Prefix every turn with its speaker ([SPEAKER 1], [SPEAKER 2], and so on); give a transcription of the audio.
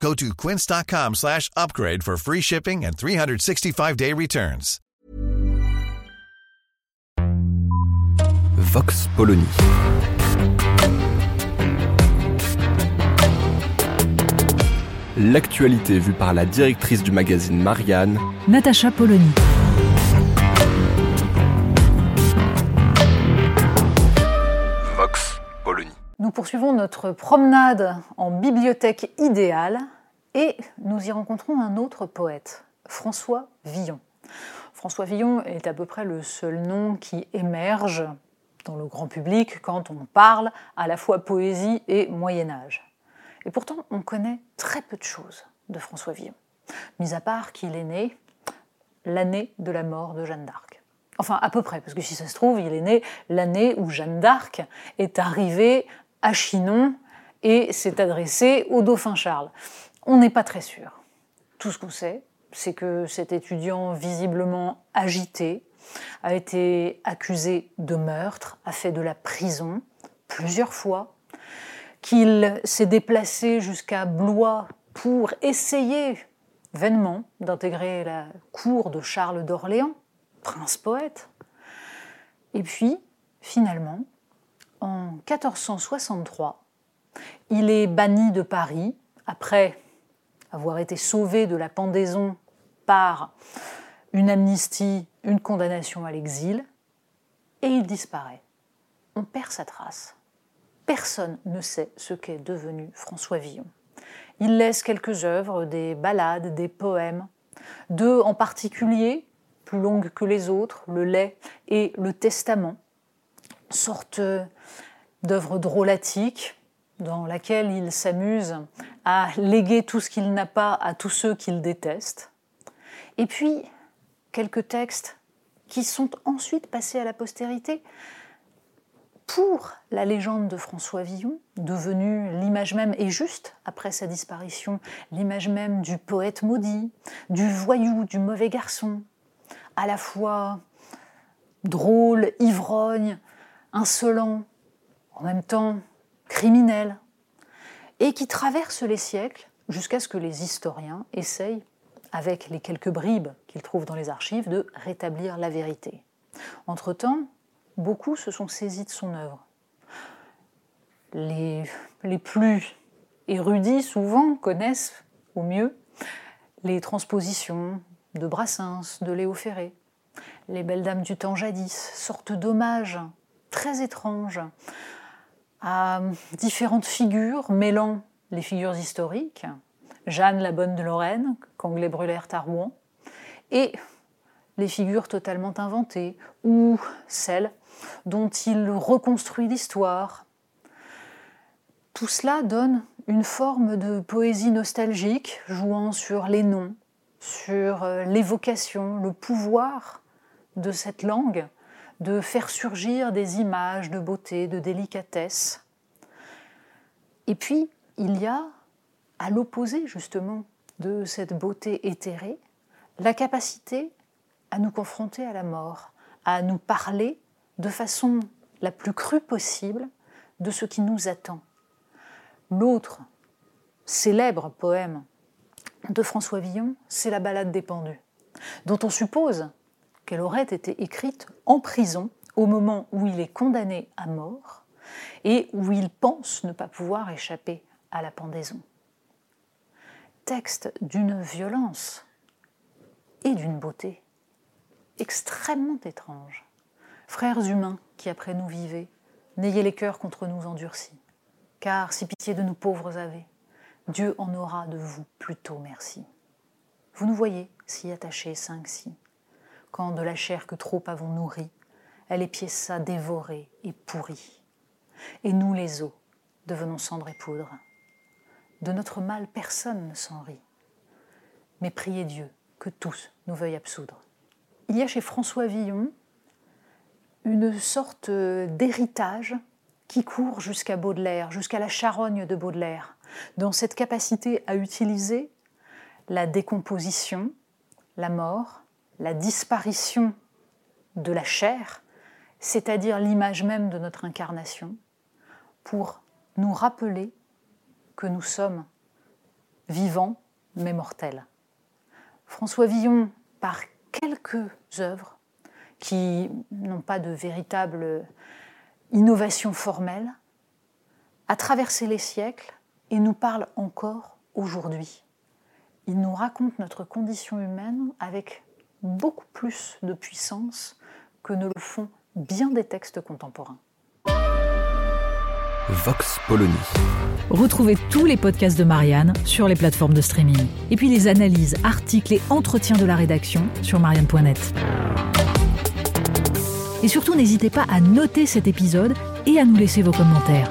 [SPEAKER 1] Go to quince.com slash upgrade for free shipping and 365-day returns.
[SPEAKER 2] Vox Polony. L'actualité vue par la directrice du magazine Marianne,
[SPEAKER 3] Natacha Polony. Nous poursuivons notre promenade en bibliothèque idéale et nous y rencontrons un autre poète, François Villon. François Villon est à peu près le seul nom qui émerge dans le grand public quand on parle à la fois poésie et Moyen Âge. Et pourtant, on connaît très peu de choses de François Villon, mis à part qu'il est né l'année de la mort de Jeanne d'Arc. Enfin, à peu près, parce que si ça se trouve, il est né l'année où Jeanne d'Arc est arrivée à Chinon et s'est adressée au dauphin Charles. On n'est pas très sûr. Tout ce qu'on sait, c'est que cet étudiant visiblement agité a été accusé de meurtre, a fait de la prison plusieurs fois, qu'il s'est déplacé jusqu'à Blois pour essayer vainement d'intégrer la cour de Charles d'Orléans, prince poète. Et puis, finalement, en 1463, il est banni de Paris après avoir été sauvé de la pendaison par une amnistie, une condamnation à l'exil, et il disparaît. On perd sa trace. Personne ne sait ce qu'est devenu François Villon. Il laisse quelques œuvres, des ballades, des poèmes, deux en particulier, plus longues que les autres, Le lait et Le Testament, sorte d'œuvres drôlatiques dans laquelle il s'amuse à léguer tout ce qu'il n'a pas à tous ceux qu'il déteste. Et puis, quelques textes qui sont ensuite passés à la postérité pour la légende de François Villon, devenue l'image même, et juste après sa disparition, l'image même du poète maudit, du voyou, du mauvais garçon, à la fois drôle, ivrogne, insolent, en même temps criminel, et qui traverse les siècles jusqu'à ce que les historiens essayent, avec les quelques bribes qu'ils trouvent dans les archives, de rétablir la vérité. Entre-temps, beaucoup se sont saisis de son œuvre. Les, les plus érudits, souvent, connaissent au mieux les transpositions de Brassens, de Léo Ferré, les belles dames du temps jadis, sorte d'hommage très étrange à différentes figures mêlant les figures historiques, Jeanne la Bonne de Lorraine, brûlèrent à Rouen, et les figures totalement inventées, ou celles dont il reconstruit l'histoire. Tout cela donne une forme de poésie nostalgique, jouant sur les noms, sur euh, l'évocation, le pouvoir de cette langue, de faire surgir des images de beauté, de délicatesse. Et puis, il y a, à l'opposé justement de cette beauté éthérée, la capacité à nous confronter à la mort, à nous parler de façon la plus crue possible de ce qui nous attend. L'autre célèbre poème de François Villon, c'est la Ballade des pendus, dont on suppose qu'elle aurait été écrite en prison au moment où il est condamné à mort et où il pense ne pas pouvoir échapper à la pendaison. Texte d'une violence et d'une beauté extrêmement étrange. Frères humains qui après nous vivez, n'ayez les cœurs contre nous endurcis, car si pitié de nous pauvres avez, Dieu en aura de vous plutôt merci. Vous nous voyez si attachés cinq-ci, de la chair que trop avons nourri, elle est ça dévorée et pourrie. Et nous les os devenons cendre et poudre. De notre mal personne ne s'en rit, mais priez Dieu que tous nous veuillent absoudre. il y a chez François Villon une sorte d'héritage qui court jusqu'à Baudelaire, jusqu'à la charogne de Baudelaire, dans cette capacité à utiliser la décomposition, la mort, la disparition de la chair, c'est-à-dire l'image même de notre incarnation, pour nous rappeler que nous sommes vivants mais mortels. François Villon, par quelques œuvres qui n'ont pas de véritable innovation formelle, a traversé les siècles et nous parle encore aujourd'hui. Il nous raconte notre condition humaine avec beaucoup plus de puissance que ne le font bien des textes contemporains.
[SPEAKER 2] Vox Polony.
[SPEAKER 4] Retrouvez tous les podcasts de Marianne sur les plateformes de streaming. Et puis les analyses, articles et entretiens de la rédaction sur marianne.net. Et surtout, n'hésitez pas à noter cet épisode et à nous laisser vos commentaires.